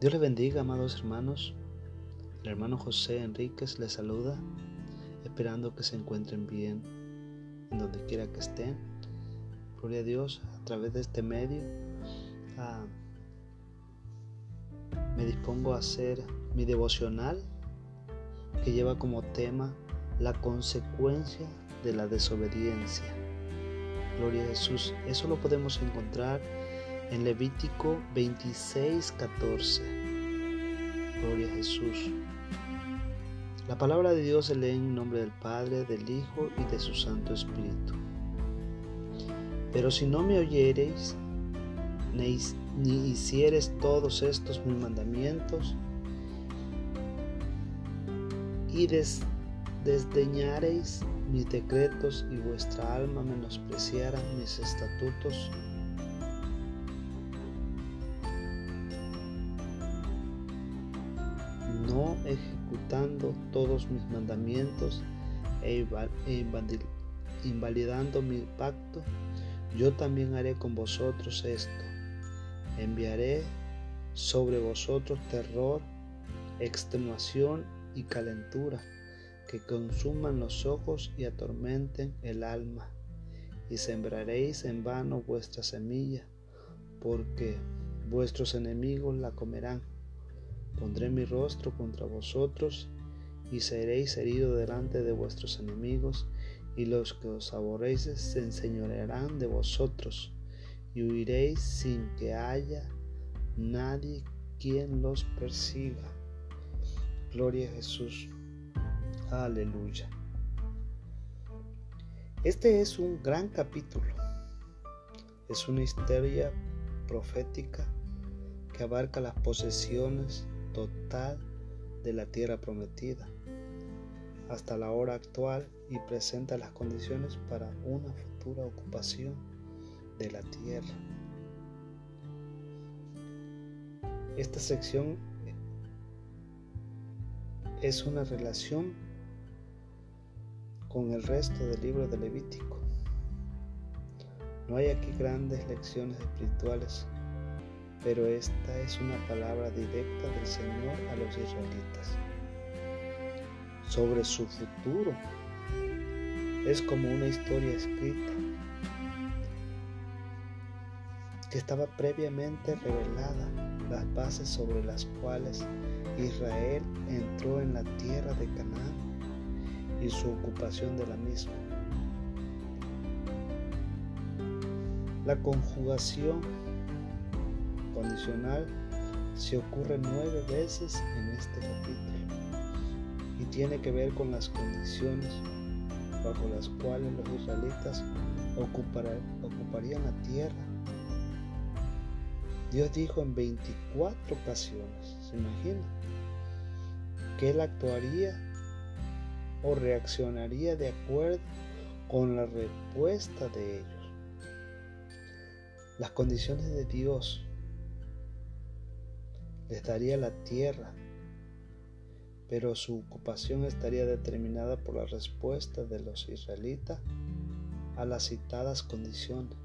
Dios les bendiga, amados hermanos. El hermano José Enríquez les saluda, esperando que se encuentren bien en donde quiera que estén. Gloria a Dios, a través de este medio ah, me dispongo a hacer mi devocional que lleva como tema la consecuencia de la desobediencia. Gloria a Jesús. Eso lo podemos encontrar en Levítico 26, 14. Gloria a Jesús. La palabra de Dios se lee en nombre del Padre, del Hijo y de su Santo Espíritu. Pero si no me oyereis, ni, ni hicieres todos estos mis mandamientos, y desdeñareis mis decretos y vuestra alma menospreciara mis estatutos, todos mis mandamientos e, e invalidando mi pacto, yo también haré con vosotros esto. Enviaré sobre vosotros terror, extenuación y calentura, que consuman los ojos y atormenten el alma. Y sembraréis en vano vuestra semilla, porque vuestros enemigos la comerán. Pondré mi rostro contra vosotros y seréis heridos delante de vuestros enemigos, y los que os aborreces se enseñorearán de vosotros, y huiréis sin que haya nadie quien los persiga. Gloria a Jesús. Aleluya. Este es un gran capítulo. Es una historia profética que abarca las posesiones total de la tierra prometida hasta la hora actual y presenta las condiciones para una futura ocupación de la tierra. Esta sección es una relación con el resto del libro de Levítico. No hay aquí grandes lecciones espirituales pero esta es una palabra directa del Señor a los israelitas sobre su futuro. Es como una historia escrita que estaba previamente revelada, las bases sobre las cuales Israel entró en la tierra de Canaán y su ocupación de la misma. La conjugación condicional se ocurre nueve veces en este capítulo y tiene que ver con las condiciones bajo las cuales los israelitas ocuparían la tierra. Dios dijo en 24 ocasiones, ¿se imagina? Que Él actuaría o reaccionaría de acuerdo con la respuesta de ellos. Las condiciones de Dios les daría la tierra, pero su ocupación estaría determinada por la respuesta de los israelitas a las citadas condiciones.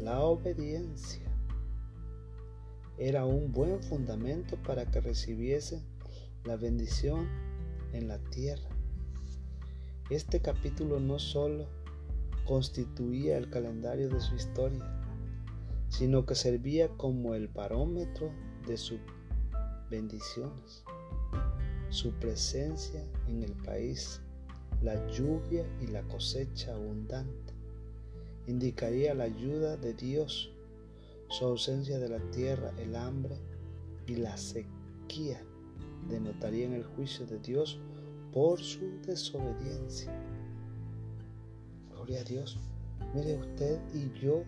La obediencia era un buen fundamento para que recibiesen la bendición en la tierra. Este capítulo no solo constituía el calendario de su historia, sino que servía como el barómetro de sus bendiciones, su presencia en el país, la lluvia y la cosecha abundante. Indicaría la ayuda de Dios, su ausencia de la tierra, el hambre y la sequía denotarían el juicio de Dios por su desobediencia. Gloria a Dios. Mire usted y yo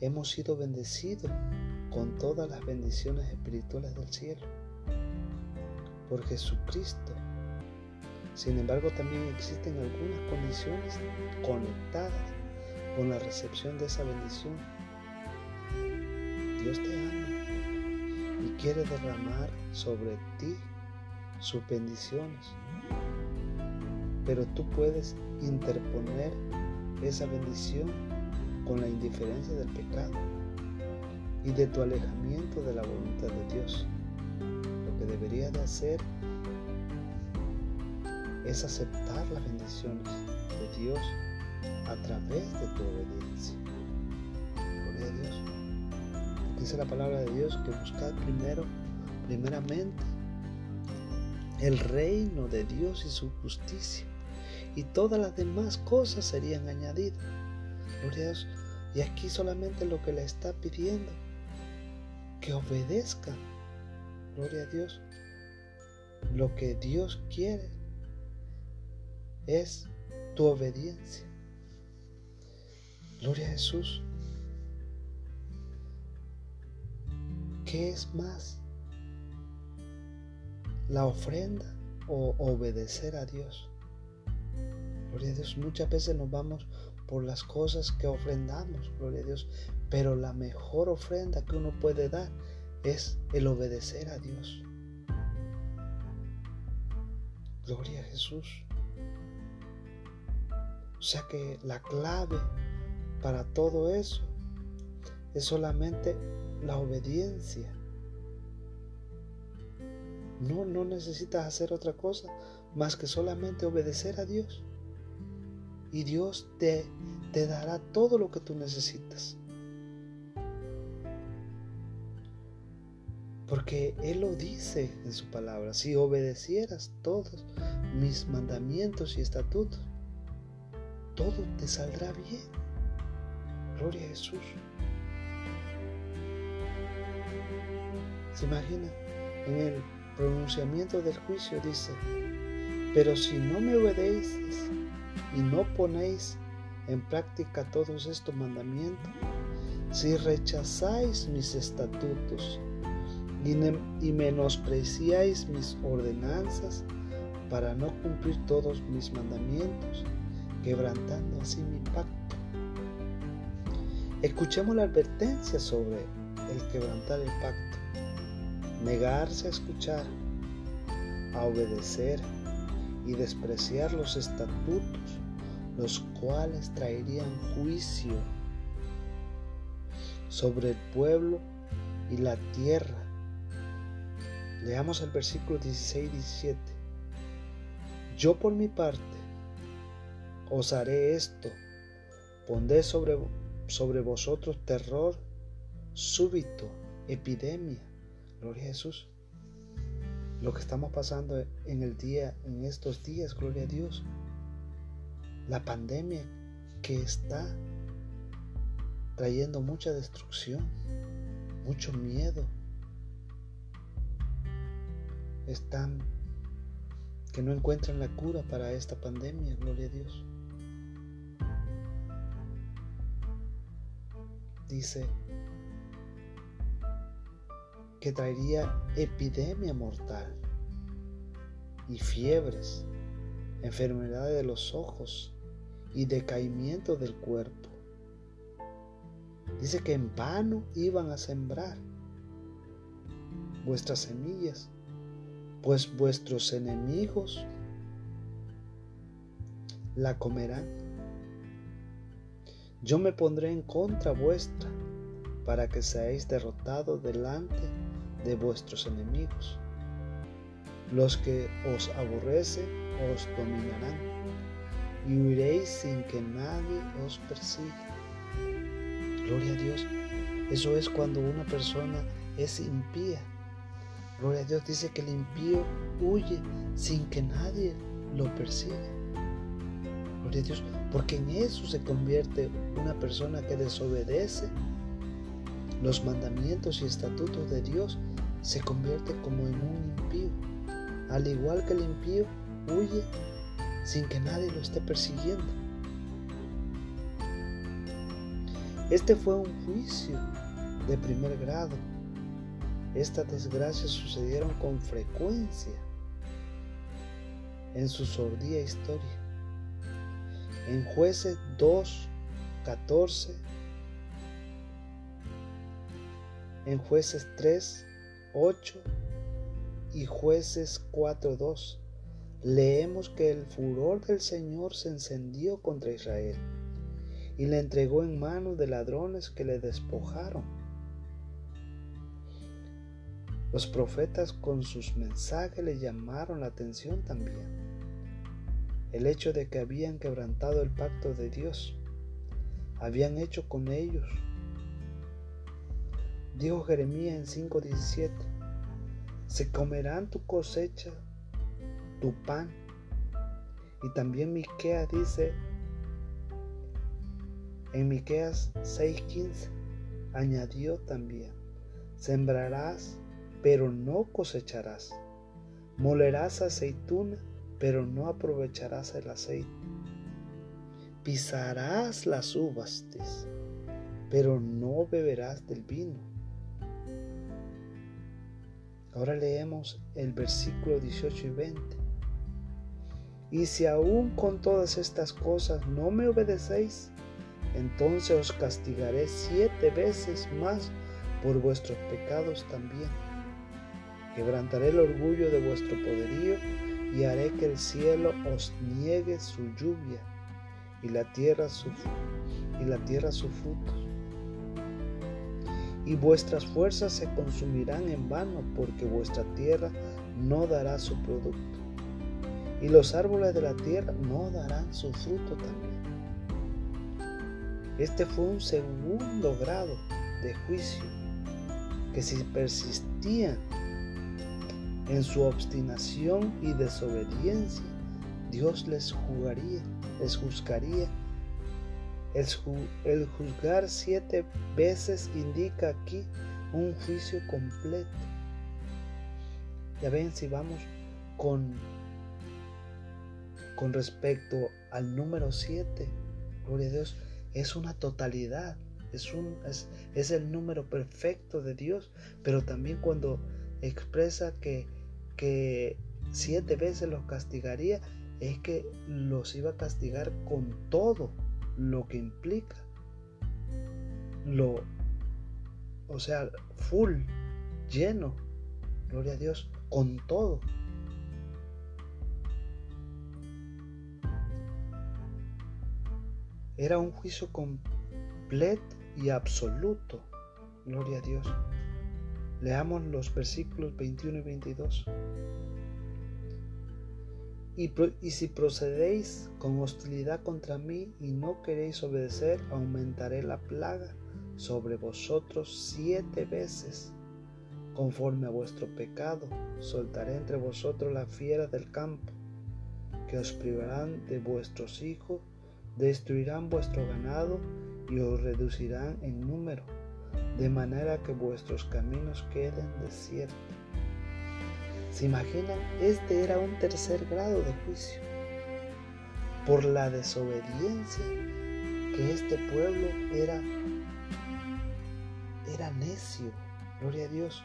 hemos sido bendecidos con todas las bendiciones espirituales del cielo por Jesucristo. Sin embargo, también existen algunas condiciones conectadas con la recepción de esa bendición. Dios te ama y quiere derramar sobre ti sus bendiciones. Pero tú puedes interponer esa bendición con la indiferencia del pecado y de tu alejamiento de la voluntad de Dios. Lo que debería de hacer es aceptar las bendiciones de Dios a través de tu obediencia. Gloria a Dios. Dice la palabra de Dios que buscar primero, primeramente, el reino de Dios y su justicia. Y todas las demás cosas serían añadidas. Gloria a Dios. Y aquí solamente lo que le está pidiendo, que obedezca. Gloria a Dios. Lo que Dios quiere es tu obediencia. Gloria a Jesús. ¿Qué es más? ¿La ofrenda o obedecer a Dios? Gloria a Dios. Muchas veces nos vamos por las cosas que ofrendamos, gloria a Dios. Pero la mejor ofrenda que uno puede dar es el obedecer a Dios. Gloria a Jesús. O sea que la clave para todo eso es solamente la obediencia. No, no necesitas hacer otra cosa más que solamente obedecer a Dios. Y Dios te, te dará todo lo que tú necesitas. Porque Él lo dice en su palabra. Si obedecieras todos mis mandamientos y estatutos, todo te saldrá bien. Gloria a Jesús. ¿Se imagina? En el pronunciamiento del juicio dice, pero si no me obedeces y no ponéis en práctica todos estos mandamientos, si rechazáis mis estatutos y menospreciáis mis ordenanzas para no cumplir todos mis mandamientos, quebrantando así mi pacto. Escuchemos la advertencia sobre el quebrantar el pacto. Negarse a escuchar, a obedecer y despreciar los estatutos, los cuales traerían juicio sobre el pueblo y la tierra. Leamos el versículo 16 y 17. Yo por mi parte os haré esto, pondré sobre, sobre vosotros terror súbito, epidemia. Gloria a Jesús. Lo que estamos pasando en el día, en estos días, gloria a Dios. La pandemia que está trayendo mucha destrucción, mucho miedo. Están que no encuentran la cura para esta pandemia, gloria a Dios. dice que traería epidemia mortal y fiebres, enfermedades de los ojos y decaimiento del cuerpo. Dice que en vano iban a sembrar vuestras semillas, pues vuestros enemigos la comerán yo me pondré en contra vuestra, para que seáis derrotados delante de vuestros enemigos. Los que os aborrecen os dominarán, y huiréis sin que nadie os persiga. Gloria a Dios. Eso es cuando una persona es impía. Gloria a Dios dice que el impío huye sin que nadie lo persiga. Gloria a Dios porque en eso se convierte una persona que desobedece los mandamientos y estatutos de Dios, se convierte como en un impío. Al igual que el impío huye sin que nadie lo esté persiguiendo. Este fue un juicio de primer grado. Estas desgracias sucedieron con frecuencia en su sordía historia. En jueces 2, 14, en jueces 3, 8 y jueces 4, 2, leemos que el furor del Señor se encendió contra Israel y le entregó en manos de ladrones que le despojaron Los profetas con sus mensajes le llamaron la atención también. El hecho de que habían quebrantado el pacto de Dios, habían hecho con ellos. Dijo Jeremías en 5:17, se comerán tu cosecha, tu pan. Y también Miqueas dice en Miqueas 6:15 añadió también: Sembrarás, pero no cosecharás. Molerás aceituna, pero no aprovecharás el aceite. Pisarás las uvas, pero no beberás del vino. Ahora leemos el versículo 18 y 20. Y si aún con todas estas cosas no me obedecéis, entonces os castigaré siete veces más por vuestros pecados también. Quebrantaré el orgullo de vuestro poderío y haré que el cielo os niegue su lluvia y la tierra su, y la tierra su fruto. Y vuestras fuerzas se consumirán en vano porque vuestra tierra no dará su producto. Y los árboles de la tierra no darán su fruto también. Este fue un segundo grado de juicio que si persistían en su obstinación y desobediencia, Dios les jugaría, les juzgaría. El, juzgar siete veces indica aquí un juicio completo. Ya ven, si vamos con, con respecto al número siete, gloria a Dios, es una totalidad, es, un, es, el número perfecto de Dios, pero también cuando expresa que, que siete veces los castigaría, es que los iba a castigar con todo lo que implica. Lo, o sea, full, lleno, gloria a Dios, con todo. Era un juicio completo y absoluto. Gloria a Dios. Leamos los versículos 21 y 22. Y, y, si procedéis con hostilidad contra mí y no queréis obedecer, aumentaré la plaga sobre vosotros siete veces. Conforme a vuestro pecado, soltaré entre vosotros la fiera del campo, que os privarán de vuestros hijos Destruirán vuestro ganado y os reducirán en número, de manera que vuestros caminos queden desiertos. ¿Se imaginan? Este era un tercer grado de juicio. Por la desobediencia que este pueblo era, era necio. Gloria a Dios.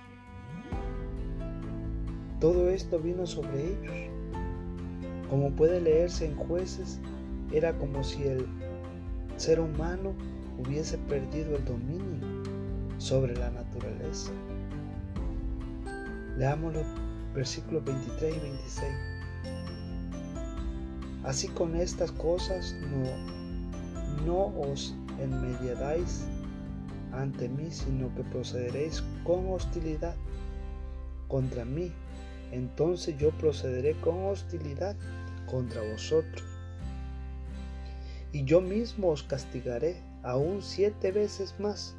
Todo esto vino sobre ellos. Como puede leerse en jueces era como si el ser humano hubiese perdido el dominio sobre la naturaleza. Leamos los versículos 23 y 26. Así con estas cosas no, no os enmediáis ante mí, sino que procederéis con hostilidad contra mí. Entonces yo procederé con hostilidad contra vosotros y yo mismo os castigaré aún siete veces más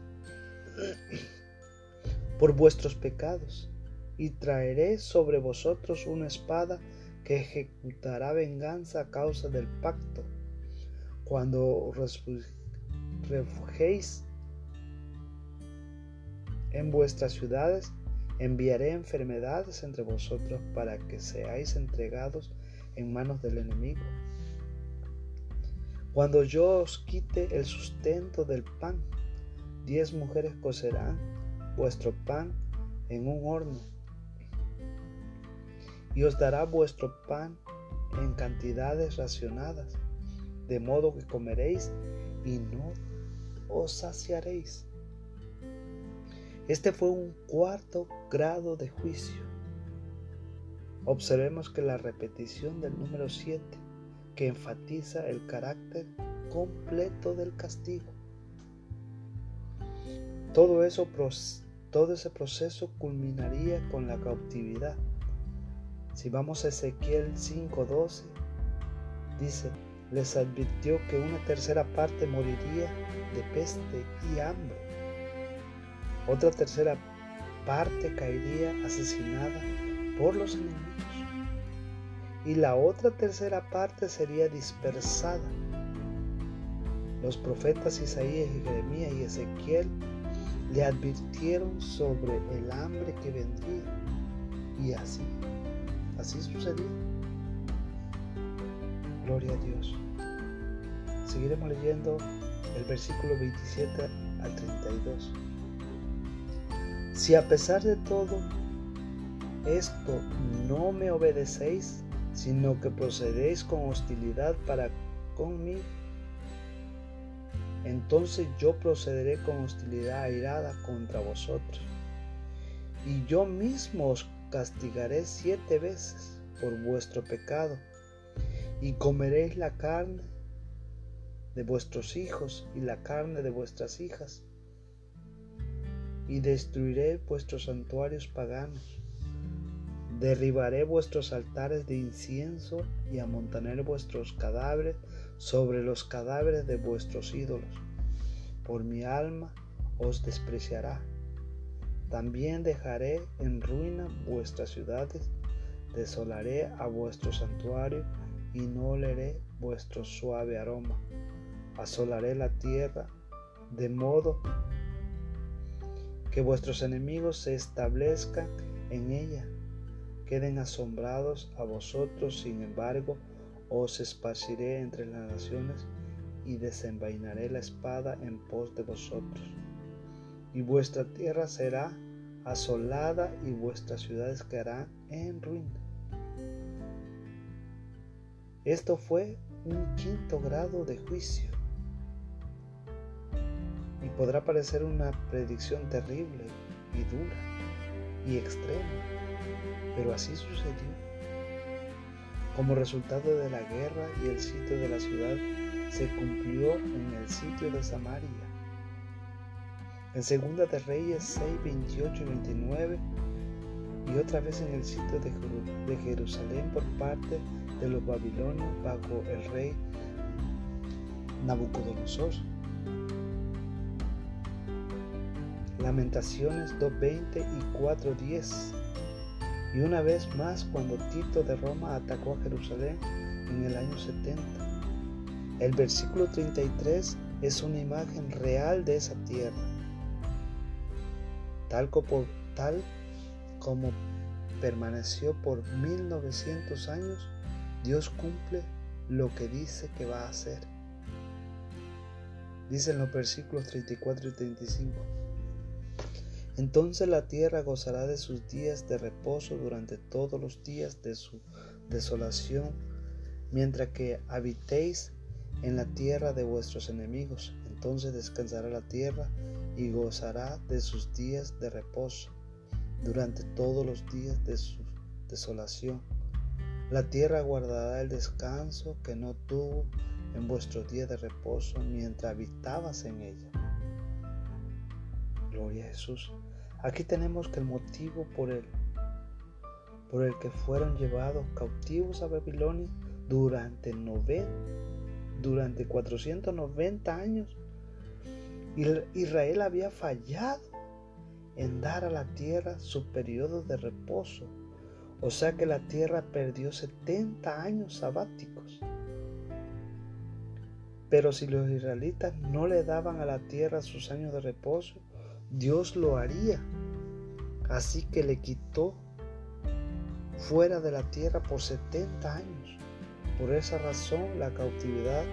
por vuestros pecados, y traeré sobre vosotros una espada que ejecutará venganza a causa del pacto. Cuando refugiéis en vuestras ciudades, enviaré enfermedades entre vosotros para que seáis entregados en manos del enemigo cuando yo os quite el sustento del pan, diez mujeres cocerán vuestro pan en un horno y os dará vuestro pan en cantidades racionadas, de modo que comeréis y no os saciaréis. Este fue un cuarto grado de juicio. Observemos que la repetición del número 7 que enfatiza el carácter completo del castigo. Todo eso todo ese proceso culminaría con la cautividad. Si vamos a Ezequiel 5:12, dice, les advirtió que una tercera parte moriría de peste y hambre. Otra tercera parte caería asesinada por los enemigos. Y la otra tercera parte sería dispersada. Los profetas Isaías y Jeremías y Ezequiel le advirtieron sobre el hambre que vendría. Y así, así sucedió. Gloria a Dios. Seguiremos leyendo el versículo 27 al 32. Si a pesar de todo esto no me obedecéis, sino que procedéis con hostilidad para conmigo, entonces yo procederé con hostilidad airada contra vosotros. Y yo mismo os castigaré siete veces por vuestro pecado, y comeréis la carne de vuestros hijos y la carne de vuestras hijas, y destruiré vuestros santuarios paganos. Derribaré vuestros altares de incienso y amontonaré vuestros cadáveres sobre los cadáveres de vuestros ídolos. Por mi alma os despreciará. También dejaré en ruina vuestras ciudades, desolaré a vuestro santuario y no oleré vuestro suave aroma. Asolaré la tierra de modo que vuestros enemigos se establezcan en ella, queden asombrados a vosotros, sin embargo, os esparciré entre las naciones y desenvainaré la espada en pos de vosotros. Y vuestra tierra será asolada y vuestras ciudades quedarán en ruina. Esto fue un quinto grado de juicio y podrá parecer una predicción terrible y dura y extrema, pero así sucedió. Como resultado de la guerra y el sitio de la ciudad, se cumplió en el sitio de Samaria. En Segunda de Reyes 6, 28 y 29, y otra vez en el sitio de Jerusalén por parte de los babilonios bajo el rey Nabucodonosor. Lamentaciones 2.20 y 4.10. Y una vez más cuando Tito de Roma atacó a Jerusalén en el año 70. El versículo 33 es una imagen real de esa tierra. Tal como, tal como permaneció por 1900 años, Dios cumple lo que dice que va a hacer. Dicen los versículos 34 y 35. Entonces la tierra gozará de sus días de reposo durante todos los días de su desolación, mientras que habitéis en la tierra de vuestros enemigos. Entonces descansará la tierra y gozará de sus días de reposo durante todos los días de su desolación. La tierra guardará el descanso que no tuvo en vuestros días de reposo mientras habitabas en ella. Gloria a Jesús. Aquí tenemos que el motivo por el, por el que fueron llevados cautivos a Babilonia durante, durante 490 años, Israel había fallado en dar a la tierra su periodo de reposo. O sea que la tierra perdió 70 años sabáticos. Pero si los israelitas no le daban a la tierra sus años de reposo, Dios lo haría. Así que le quitó fuera de la tierra por 70 años. Por esa razón la cautividad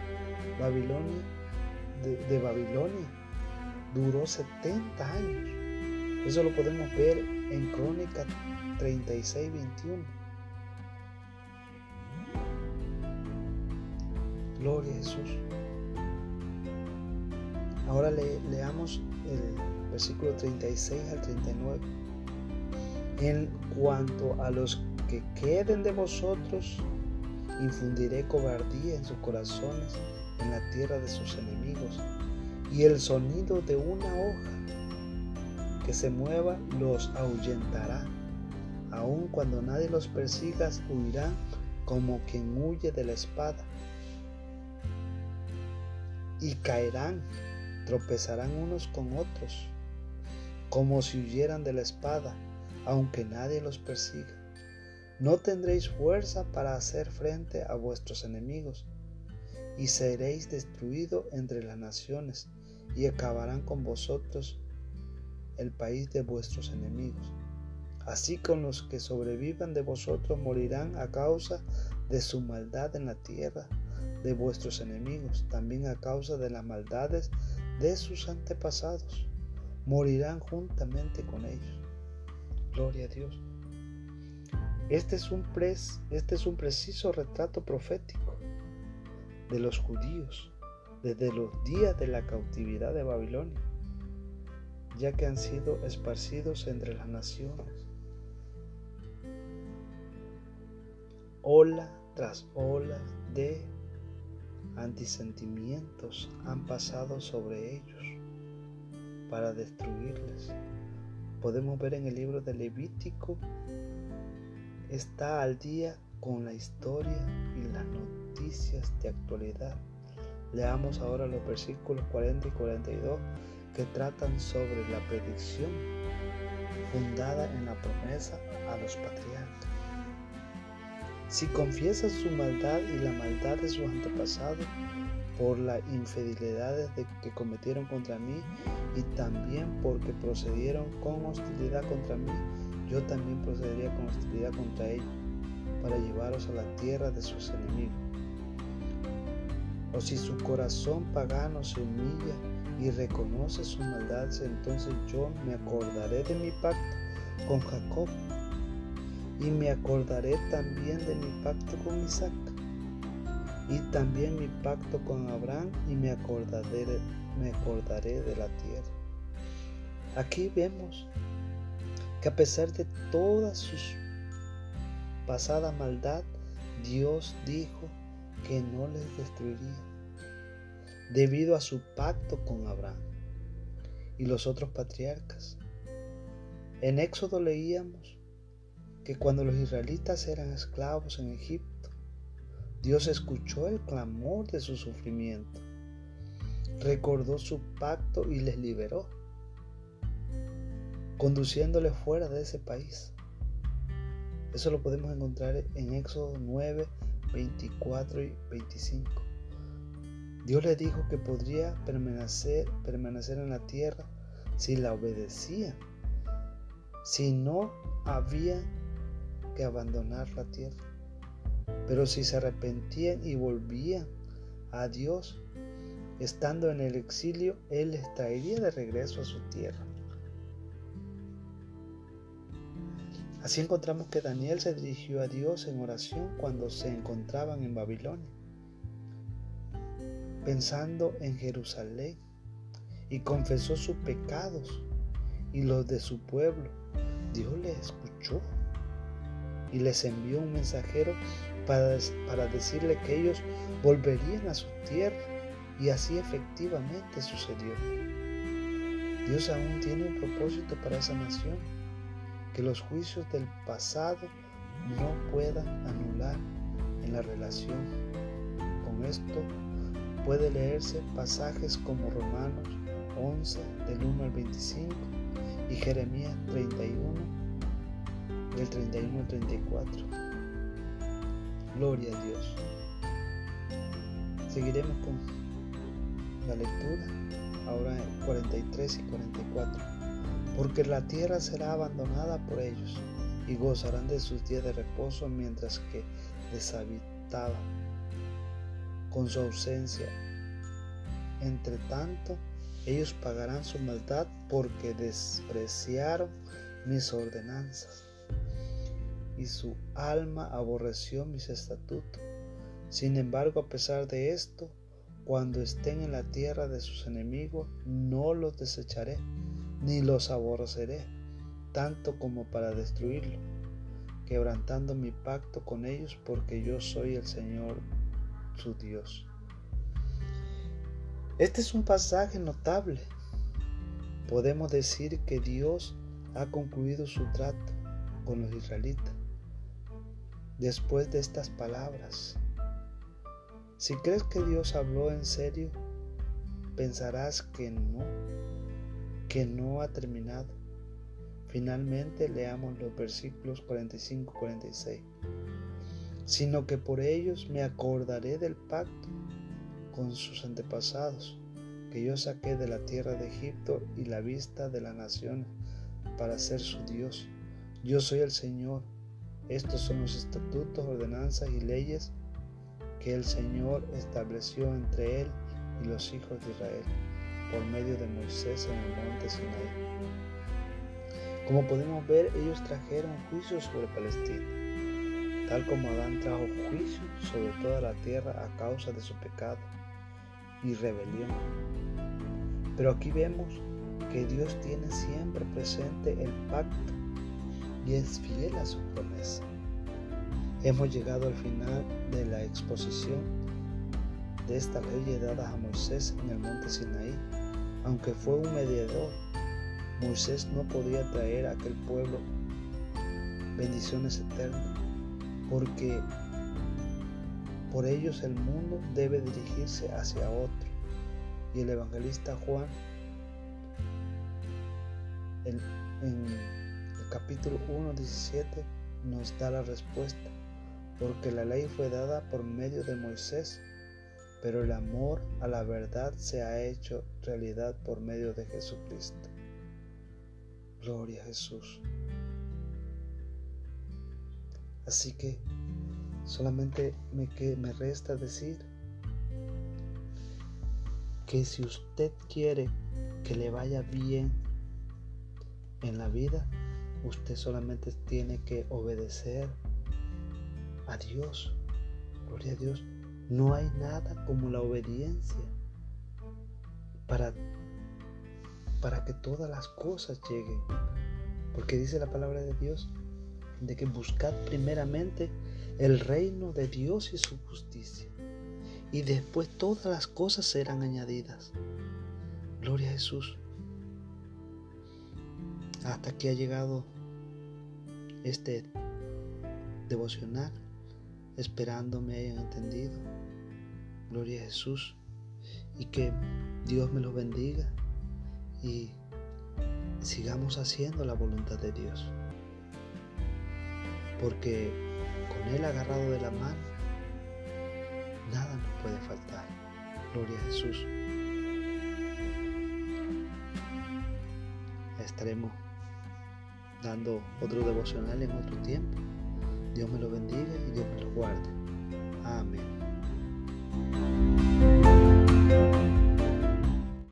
de, Babilonia duró 70 años. Eso lo podemos ver en Crónica 36, 21. Gloria a Jesús. Ahora le, leamos el versículo 36 al 39. En cuanto a los que queden de vosotros, infundiré cobardía en sus corazones en la tierra de sus enemigos, y el sonido de una hoja que se mueva los ahuyentará. Aun cuando nadie los persiga, huirán como quien huye de la espada. Y caerán, tropezarán unos con otros, como si huyeran de la espada, aunque nadie los persiga. No tendréis fuerza para hacer frente a vuestros enemigos, y seréis destruidos entre las naciones, y acabarán con vosotros el país de vuestros enemigos. Así con los que sobrevivan de vosotros morirán a causa de su maldad en la tierra de vuestros enemigos, también a causa de las maldades de sus antepasados. Morirán juntamente con ellos. Gloria a Dios. Este es un, este es un preciso retrato profético de los judíos desde los días de la cautividad de Babilonia, ya que han sido esparcidos entre las naciones. Ola tras ola de antisentimientos han pasado sobre ellos para destruirles. Podemos ver en el libro de Levítico, está al día con la historia y las noticias de actualidad Leamos ahora los versículos 40 y 42 que tratan sobre la predicción fundada en la promesa a los patriarcas. Si confiesas su maldad y la maldad de sus antepasados por las infidelidades que cometieron contra mí y también porque procedieron con hostilidad contra mí, yo también procedería con hostilidad contra ellos para llevaros a la tierra de sus enemigos. O si su corazón pagano se humilla y reconoce su maldad, entonces yo me acordaré de mi pacto con Jacob y me acordaré también de mi pacto con Isaac y también mi pacto con Abraham y me acordaré, me acordaré de la tierra. Aquí vemos que a pesar de toda su pasada maldad, Dios dijo que no les destruiría, debido a su pacto con Abraham y los otros patriarcas. En Éxodo leíamos que cuando los israelitas eran esclavos en Egipto, Dios escuchó el clamor de su sufrimiento, recordó su pacto y les liberó, conduciéndoles fuera de ese país. Eso lo podemos encontrar en Éxodo 9, 24 y 25. Dios le dijo que podría permanecer, permanecer en la tierra si la obedecía, si no había que abandonar la tierra. Pero si se arrepentían y volvían a Dios, estando en el exilio, Él les traería de regreso a su tierra. Así encontramos que Daniel se dirigió a Dios en oración cuando se encontraban en Babilonia, pensando en Jerusalén, y confesó sus pecados y los de su pueblo. Dios le escuchó y les envió un mensajero para, para decirle que ellos volverían a su tierra y así efectivamente sucedió. Dios aún tiene un propósito para esa nación que los juicios del pasado no puedan anular en la relación. Con esto puede leerse pasajes como Romanos 11 del 1 al 25 y Jeremías 31 del 31 al 34. Gloria a Dios. Seguiremos con la lectura ahora en 43 y 44 porque la tierra será abandonada por ellos y gozarán de sus días de reposo mientras que deshabitaban con su ausencia. Entre tanto, ellos pagarán su maldad porque despreciaron mis ordenanzas y su alma aborreció mis estatutos. Sin embargo, a pesar de esto, cuando estén en la tierra de sus enemigos, no los desecharé ni los aborreceré tanto como para destruirlo, quebrantando mi pacto con ellos porque yo soy el Señor su Dios. Este es un pasaje notable podemos decir que Dios ha concluido su trato con los israelitas. Después de estas palabras, si crees que Dios habló en serio, pensarás que no, que no ha terminado. Finalmente leamos los versículos 45-46. Sino que por ellos me acordaré del pacto con sus antepasados, que yo saqué de la tierra de Egipto y la vista de la nación para ser su Dios. Yo soy el Señor. Estos son los estatutos, ordenanzas y leyes que el Señor estableció entre él y los hijos de Israel por medio de Moisés en el monte Sinai. Como podemos ver, ellos trajeron juicio sobre Palestina, tal como Adán trajo juicio sobre toda la tierra a causa de su pecado y rebelión. Pero aquí vemos que Dios tiene siempre presente el pacto y es fiel a su promesa. Hemos llegado al final de la exposición de esta ley dada a Moisés en el monte Sinaí. Aunque fue un mediador, Moisés no podía traer a aquel pueblo bendiciones eternas, porque por ellos el mundo debe dirigirse hacia otro. Y el evangelista Juan en, capítulo 1, 17 nos da la respuesta porque la ley fue dada por medio de Moisés, pero el amor a la verdad se ha hecho realidad por medio de Jesucristo. Gloria a Jesús. Así que solamente me, me resta decir que si usted quiere que le vaya bien en la vida, usted solamente tiene que obedecer a Dios. Gloria a Dios. No hay nada como la obediencia para, para que todas las cosas lleguen. Porque dice la palabra de Dios de que buscad primeramente el reino de Dios y su justicia. Y después todas las cosas serán añadidas. Gloria a Jesús. Hasta aquí ha llegado este devocional esperando me hayan entendido. Gloria a Jesús. Y que Dios me los bendiga y sigamos haciendo la voluntad de Dios. Porque con Él agarrado de la mano, nada nos puede faltar. Gloria a Jesús. Estaremos dando otro devocional en otro tiempo. Dios me lo bendiga y Dios me lo guarde. Amén.